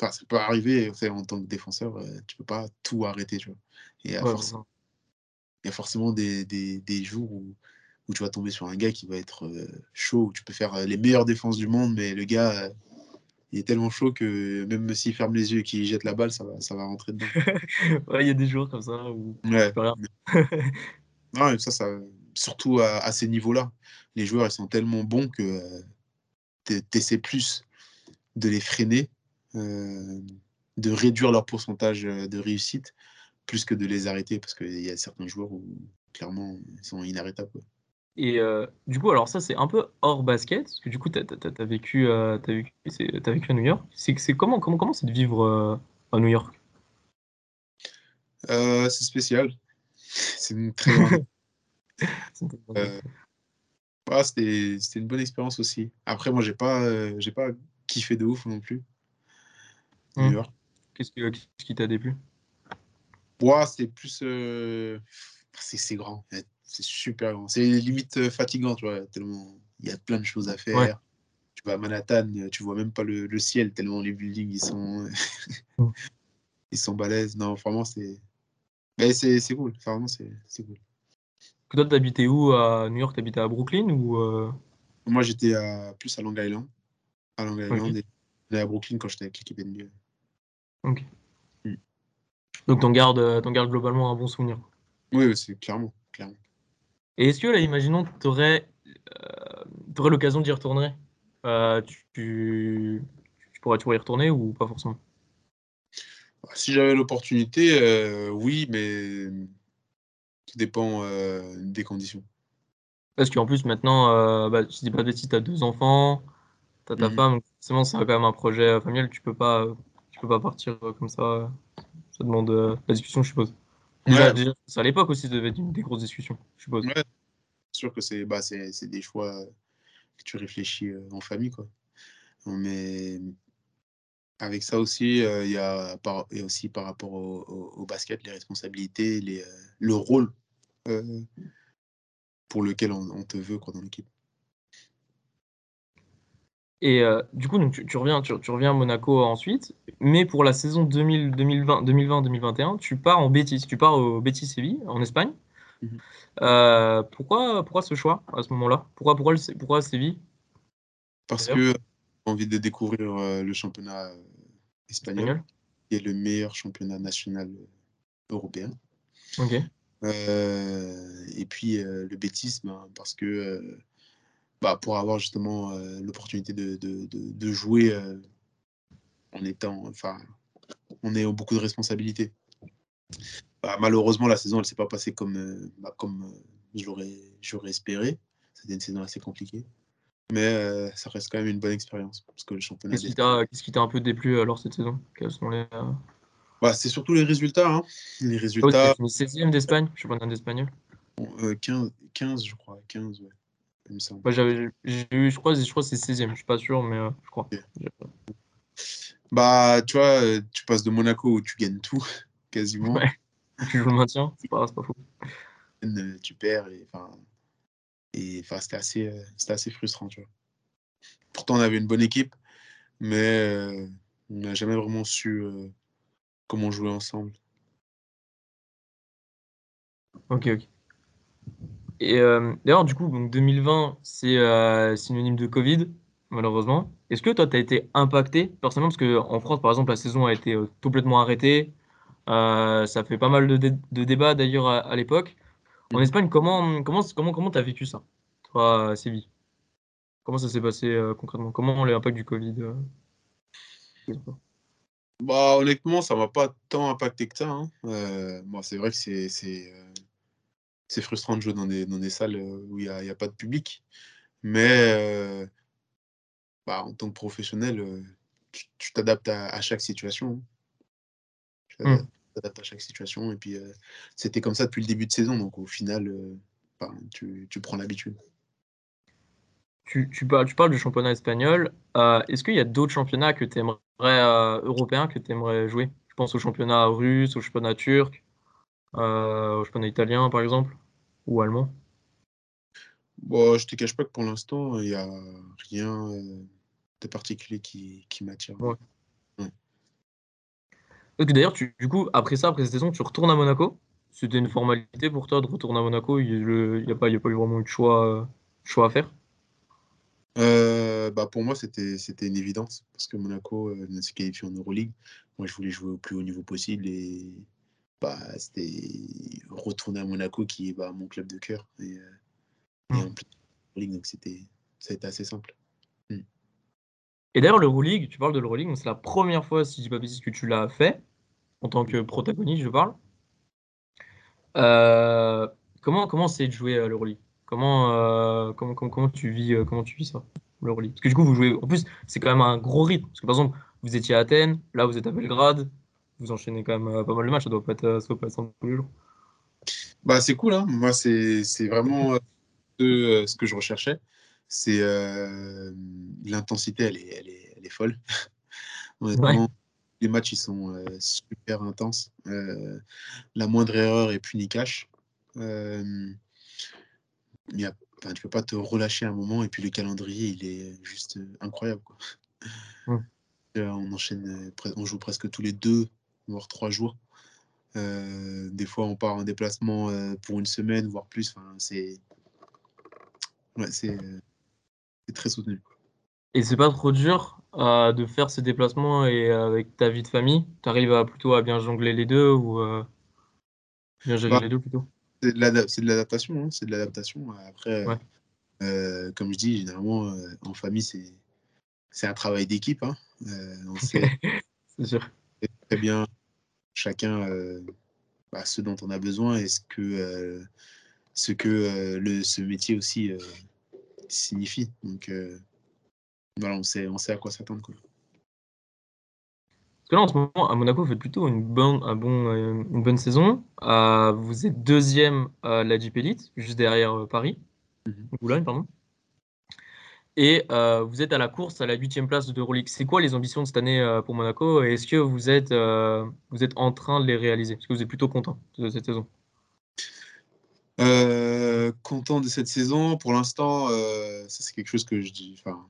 ça peut arriver en tant que défenseur, tu peux pas tout arrêter. Tu vois. Et il y a forcément des, des, des jours où où tu vas tomber sur un gars qui va être euh, chaud, où tu peux faire euh, les meilleures défenses du monde, mais le gars, euh, il est tellement chaud que même s'il ferme les yeux et qu'il jette la balle, ça va, ça va rentrer dedans. ouais, il y a des jours comme ça où ouais. non, ça, ça, surtout à, ces niveaux-là, les joueurs ils sont tellement bons que tu essaies plus de les freiner, de réduire leur pourcentage de réussite, plus que de les arrêter, parce qu'il y a certains joueurs où clairement ils sont inarrêtables. Et euh, du coup, alors ça, c'est un peu hors basket, parce que du coup, tu as, vécu, euh, vécu, as vécu à New York. C'est comment comment comment c'est de vivre euh, à New York? C'est spécial. C'est une très grande. c'était une bonne expérience aussi. Après, moi, j'ai pas, j'ai pas kiffé de ouf non plus. New mmh. York. Qu'est-ce qui t'a déplu? Ouais, C'est plus. c'est grand c'est super grand. C'est limite euh, fatigant, tu vois, tellement il y a plein de choses à faire. Tu vas à Manhattan, euh, tu vois même pas le, ciel, tellement les buildings, ils sont, ils sont balèzes. Non, vraiment, c'est. Mais c'est cool, vraiment, c'est cool. Que toi, t'habitais où? À New York T'habitais à Brooklyn ou euh? Moi, j'étais plus à Long Island. À Long Island et à Brooklyn quand j'étais avec l'équipe NBA. Ok. Mm. Donc, t'en gardes, gardes globalement un bon souvenir Oui, c'est clairement, clairement. Et est-ce que là, imaginons, tu aurais, euh, l'occasion d'y retourner? Euh, tu, tu, pourrais, tu y retourner ou pas forcément? Si j'avais l'opportunité, euh, oui, mais tout dépend des conditions. Parce qu'en plus, maintenant, bah, je dis pas de bêtises, tu as deux enfants, tu as ta mmh. femme, forcément, c'est quand même un projet familial, tu peux pas, tu peux pas partir comme ça. Ça demande la discussion, je suppose. Déjà, à l'époque aussi, ça devait être une, des grosses discussions, je suppose. Ouais. C'est sûr que c'est bah, des choix que tu réfléchis euh, en famille. Quoi. Mais avec ça aussi, euh, il y, a, par, et aussi par rapport au, basket, les responsabilités, les, euh, le rôle pour lequel on, te veut quoi, dans l'équipe. Et du coup, donc, tu, reviens, tu, reviens à Monaco ensuite, mais pour la saison 2020-2021, tu pars en Betis, tu pars au Betis Séville, en Espagne. Mhm. pourquoi, pourquoi ce choix à ce moment-là? Pourquoi, pourquoi, pourquoi Séville? Parce que j'ai envie de découvrir le championnat espagnol, qui est le meilleur championnat national européen. Ok. et puis le bêtisme, ben, parce que bah, pour avoir justement euh, l'opportunité de, de, de, jouer euh, en étant, enfin, on est beaucoup de responsabilités. Bah, malheureusement, la saison, elle s'est pas passée comme, euh, bah, comme j'aurais espéré. C'était une saison assez compliquée. Mais ça reste quand même une bonne expérience. Parce que le championnat. Qu'est-ce qui t'a un peu déplu alors cette saison? Bah, C'est surtout les résultats. Hein. Les résultats. 16e d'Espagne, championnat d'Espagnol. 15, 15, je crois. 15, ouais j'avais, je crois, je crois que c'est 16e, je suis pas sûr, mais euh, je crois. Bah, tu vois, euh, tu passes de Monaco où tu gagnes tout, quasiment. Ouais. Tu joues le maintien, c'est pas, pas fou. Euh, tu perds, et enfin, et, c'était assez, c'était assez frustrant, tu vois. Pourtant, on avait une bonne équipe, mais on n'a jamais vraiment su comment jouer ensemble. Ok, ok. Et euh, d'ailleurs, du coup, donc 2020, c'est euh, synonyme de Covid, malheureusement. Est-ce que toi, tu as été impacté personnellement? Parce qu'en France, par exemple, la saison a été euh, complètement arrêtée. ça fait pas mal de, de débats d'ailleurs à, l'époque. En. Espagne, comment comment comment comment t'as vécu ça, toi, Séville Comment ça s'est passé concrètement? Comment l'impact du Covid Bah honnêtement, ça m'a pas tant impacté que ça. Hein. c'est vrai que c'est c'est frustrant de jouer dans des, dans des salles où il n'y a, a, pas de public. Mais bah, en tant que professionnel, tu t'adaptes à, chaque situation. Tu mmh. t'adaptes à chaque situation. Et puis, c'était comme ça depuis le début de saison. Donc, au final, bah, tu, tu, prends l'habitude. Tu, tu, parles, tu parles du championnat espagnol. Est-ce qu'il y a d'autres championnats que tu aimerais, européens, que tu aimerais jouer? Je pense au championnat russe, au championnat turc, au championnat italien, par exemple, ou allemand Bon, je te cache pas que pour l'instant, il n'y a rien de particulier qui, qui m'attire. Ouais. D'ailleurs, du coup, après ça, après cette saison, tu retournes à Monaco. C'était une formalité pour toi de retourner à Monaco. Il n'y a, pas, a pas eu vraiment eu de choix, choix à faire euh, bah Pour moi, c'était une évidence parce que Monaco euh, s'est qualifié en Euroleague. Moi, je voulais jouer au plus haut niveau possible et bah, c'était retourner à Monaco qui est bah, mon club de cœur. Et, euh, et en plus, donc c'était, ça a été assez simple. Mm. Et d'ailleurs, l'Euroleague, tu parles de l'Euroleague, c'est la première fois, si je dis pas bêtise, que tu l'as fait, en tant que protagoniste, je parle. Euh, comment comment c'est de jouer à l'Euroleague comment, euh, comment, comment, comment, tu vis, euh, comment tu vis ça, l'Euroleague Parce que du coup, vous jouez, en plus, c'est quand même un gros rythme. Parce que par exemple, vous étiez à Athènes, là, vous êtes à Belgrade, vous enchaînez quand même pas mal de matchs, ça doit pas être, ça doit pas être simple tous les jours. Bah, c'est cool, hein. moi, c'est vraiment ce, ce que je recherchais c'est euh, l'intensité, elle est, elle, est, elle est, folle. les matchs ils sont euh, super intenses. Euh, la moindre erreur est punie cash. Euh, y a, tu peux pas te relâcher un moment et puis le calendrier il est juste incroyable. Quoi. on enchaîne, on joue presque tous les deux voire trois jours. des fois, on part en déplacement pour une semaine, voire plus. Enfin, c'est ouais, très soutenu. Et c'est pas trop dur euh, de faire ces déplacements et euh, avec ta vie de famille? Tu arrives plutôt à bien jongler les deux ou euh, bien gérer bah, les deux plutôt? C'est de l'adaptation. Hein, c'est de l'adaptation. Après, comme je dis, généralement, en famille, c'est un travail d'équipe. Hein. c'est sûr. Très bien chacun bah, ce dont on a besoin et ce que, ce, que le, ce métier aussi signifie. Donc euh, voilà, on sait, on sait à quoi s'attendre. Parce que là, en ce moment, à Monaco, vous faites plutôt une bonne, un bon, euh, une bonne saison. Euh, vous êtes deuxième à la Jeep Elite, juste derrière Paris, mmh. pardon. Et vous êtes à la course à la huitième place de Euroleague. C'est quoi les ambitions de cette année pour Monaco? Et est-ce que vous êtes, vous êtes en train de les réaliser? Est-ce que vous êtes plutôt content de cette saison euh, content de cette saison. Pour l'instant, euh, ça c'est quelque chose que je dis. Enfin,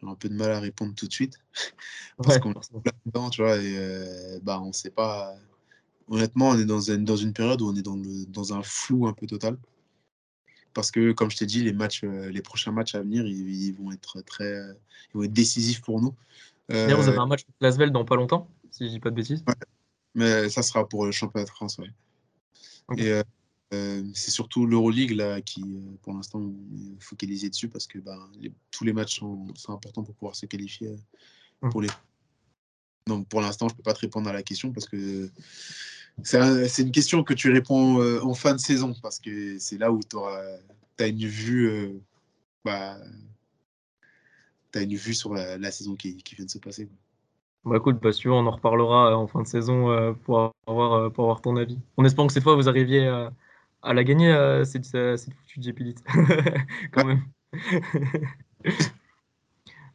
j'ai un peu de mal à répondre tout de suite parce qu'on est plein dedans, tu vois. Et euh, bah, on sait pas. Honnêtement, on est dans une, dans une période où on est dans, le, dans un flou un peu total. Parce que, comme je t'ai dit, les matchs, les prochains matchs à venir, ils, vont être très, ils vont être décisifs pour nous. D'ailleurs, vous avez un match contre Lasvel dans pas longtemps, si je dis pas de bêtises. Mais ça sera pour le championnat de France, ouais. Et euh, c'est surtout l'Euroleague là qui, euh, pour l'instant, est focalisé dessus parce que bah, tous les matchs sont, importants pour pouvoir se qualifier euh, mmh. pour les. Donc pour l'instant, je peux pas te répondre à la question parce que c'est une question que tu réponds en fin de saison parce que c'est là où tu as une vue. Bah, tu as une vue sur la, saison qui, qui, vient de se passer. Bah écoute, bah, on en reparlera en fin de saison pour, avoir, pour avoir ton avis. On espère que cette fois, vous arriviez à elle a gagné euh, cette, cette foutue quand même.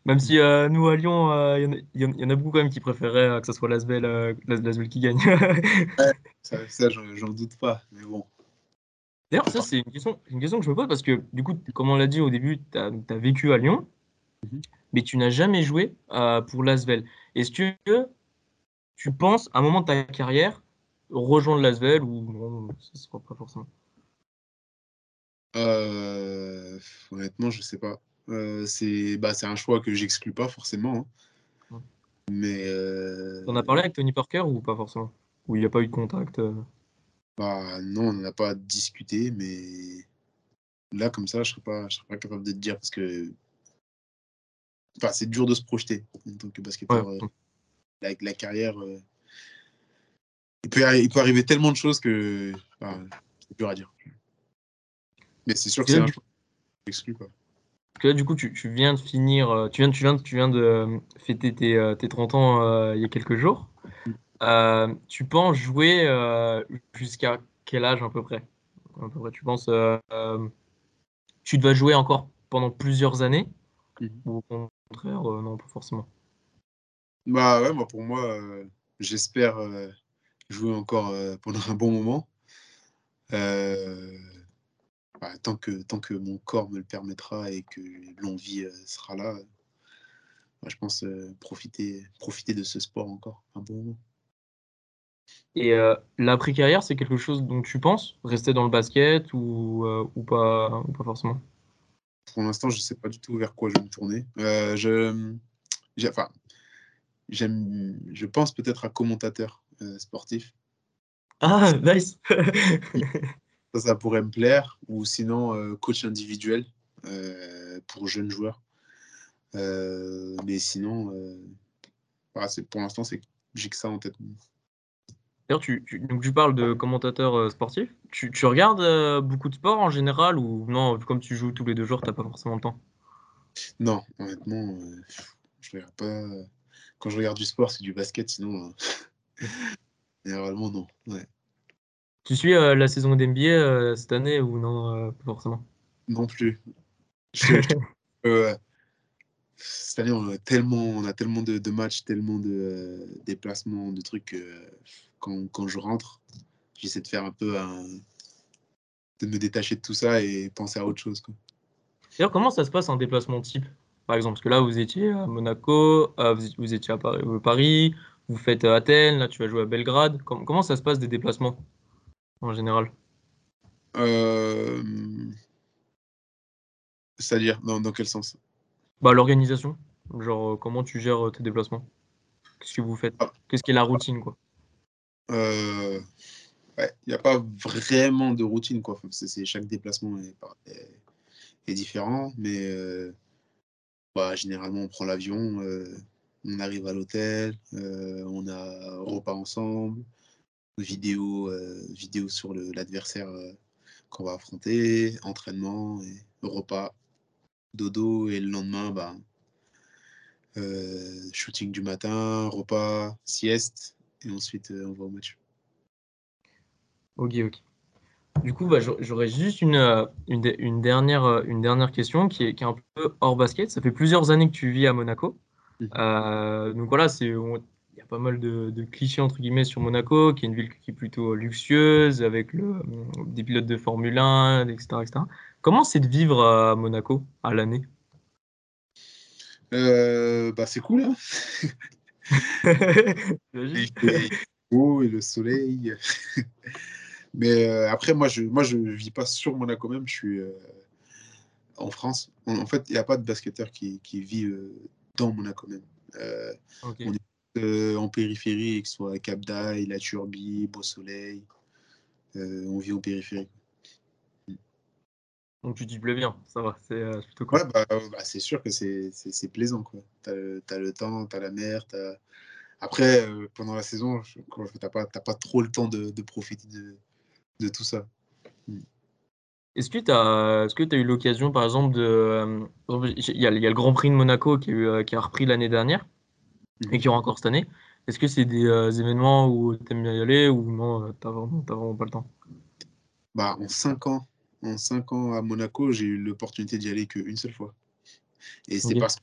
même si euh, nous à Lyon, il euh, y, y, en a beaucoup quand même qui préféraient que ce soit Lasvel, Lasvel qui gagne. ça, ça j'en doute pas, mais bon. D'ailleurs, ça, c'est une question, une question que je me pose parce que, du coup, comme on l'a dit au début, tu as, as, vécu à Lyon, mhm. mais tu n'as jamais joué pour Lasvel. Est-ce que tu penses, à un moment de ta carrière, rejoindre Lasvel ou non, ce ne sera pas forcément? Euh, Honnêtement, je sais pas. Euh, c'est bah, un choix que j'exclus pas forcément. Hein. Mais. Euh... On a parlé avec Tony Parker ou pas forcément? Ou il n'y a pas eu de contact euh? bah, Non, on n'en a pas discuté, mais là, comme ça, je ne serais, pas, serais pas capable de te dire parce que. Enfin, c'est dur de se projeter en tant que basketteur. Ouais. La, carrière il peut, il peut arriver tellement de choses que c'est dur à dire. Mais c'est sûr que c'est un exclu. Quoi. Que là, du coup, tu, viens de finir, tu viens, tu viens, tu viens de fêter tes, tes 30 ans il y a quelques jours. tu penses jouer jusqu'à quel âge à peu près, à peu près Tu penses tu dois jouer encore pendant plusieurs années? Mmh. ou au contraire, non, pas forcément? Bah ouais, moi, pour moi, j'espère jouer encore pendant un bon moment. Bah, tant, que, tant que mon corps me le permettra et que l'envie sera là, bah, je pense profiter, profiter de ce sport encore un bon moment. Et l'après-carrière, c'est quelque chose dont tu penses? Rester dans le basket ou, ou, pas, ou pas forcément? Pour l'instant, je ne sais pas du tout vers quoi je vais me tourner. je, enfin, je pense peut-être à commentateur sportif. Ah, nice Ça, ça pourrait me plaire. Ou sinon, euh, coach individuel euh, pour jeunes joueurs. Euh, mais sinon, voilà, pour l'instant, j'ai que ça en tête. D'ailleurs, tu, donc tu parles de commentateur sportif. Tu, tu regardes beaucoup de sport en général ou non, comme tu joues tous les deux jours, tu n'as pas forcément le temps? Non, honnêtement, je regarde pas. Quand je regarde du sport, c'est du basket, sinon, généralement, non. Ouais. Tu suis euh, la saison d'NBA euh, cette année ou non euh, Pas forcément? Non plus. cette année, on a tellement, on a tellement de, matchs, tellement de déplacements, de trucs. Quand, quand, je rentre, j'essaie de faire un peu de me détacher de tout ça et penser à autre chose. D'ailleurs, comment ça se passe en déplacement type? Par exemple, parce que là, vous étiez à Monaco, vous, étiez à Paris, vous faites Athènes, là, tu vas jouer à Belgrade. comment ça se passe des déplacements? En général euh, C'est-à-dire, dans, quel sens? Bah, L'organisation. Genre, euh, comment tu gères euh, tes déplacements? Qu'est-ce que vous faites? Ah. Qu'est-ce qui est la routine quoi? Il n'y a pas vraiment de routine. Quoi. C'est, chaque déplacement est, différent, mais bah, généralement, on prend l'avion, on arrive à l'hôtel, on a repas ensemble, vidéo, euh, vidéo sur l'adversaire euh, qu'on va affronter, entraînement, et repas, dodo, et le lendemain, bah, euh, shooting du matin, repas, sieste, et ensuite on va au match. Ok, ok. Du coup, bah, j'aurais juste une, une, dernière, une dernière question qui est, qui est, un peu hors basket. Ça fait plusieurs années que tu vis à Monaco. Mmh. donc voilà, c'est pas mal de, clichés entre guillemets sur Monaco, qui est une ville qui est plutôt luxueuse, avec le, des pilotes de Formule 1, etc. etc. Comment c'est de vivre à Monaco à l'année? Euh, bah, C'est cool. Hein et, et le soleil. Mais euh, après, moi, je ne moi, je vis pas sur Monaco même, je suis euh, en France. En, fait, il n'y a pas de basketteurs qui, qui vivent dans Monaco même. On est euh, en périphérie, que ce soit Cap d'Aille, La Turbie, Beau Soleil. Euh, on vit en périphérie. Donc tu plais bien, ça va, c'est euh, plutôt cool. Ouais, bah, bah, c'est sûr que c'est plaisant. Tu as, le temps, tu as la mer. As... Après, pendant la saison, tu n'as pas, pas trop le temps de, profiter de, de, tout ça. Mm. Est-ce que tu as, est as, eu l'occasion, par exemple, de. Il y, a, le Grand Prix de Monaco qui, qui a repris l'année dernière et qui aura encore cette année. Est-ce que c'est des euh, événements où tu aimes bien y aller ou non, euh, tu n'as vraiment, vraiment, pas le temps? Bah, En 5 ans, en cinq ans à Monaco, j'ai eu l'opportunité d'y aller qu'une seule fois. Et c'est parce,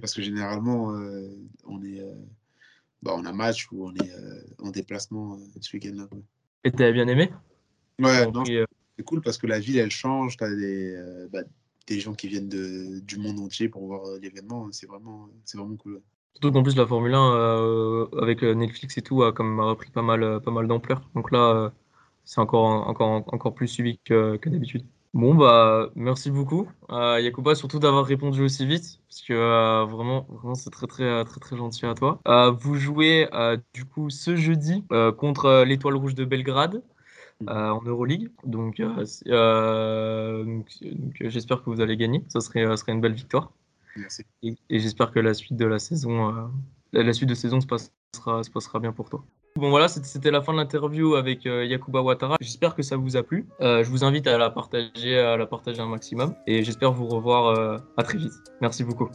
parce, que généralement, euh, on, est, bah, on a match ou on est en déplacement ce week-end-là. Et tu as bien aimé? Ouais, c'est cool parce que la ville, elle change. Tu as des, bah, des gens qui viennent de, du monde entier pour voir l'événement. C'est vraiment, vraiment cool. Surtout qu'en plus la Formule 1 euh, avec euh, Netflix et tout a quand même repris pas mal, euh, pas mal d'ampleur. Donc là, c'est encore, encore, encore plus suivi que, d'habitude. Bon bah merci beaucoup euh, Yacouba surtout d'avoir répondu aussi vite parce que vraiment vraiment c'est très très très très gentil à toi. vous jouez du coup ce jeudi contre l'Étoile Rouge de Belgrade en Euroleague donc, donc, j'espère que vous allez gagner ça serait, ça serait une belle victoire. Et, j'espère que la suite de la saison, euh, la, suite de saison se passera, se passera bien pour toi. Bon voilà, c'était la fin de l'interview avec euh, Yakuba Ouattara. J'espère que ça vous a plu. Euh, je vous invite à la partager, à la partager un maximum et j'espère vous revoir à très vite. Merci beaucoup.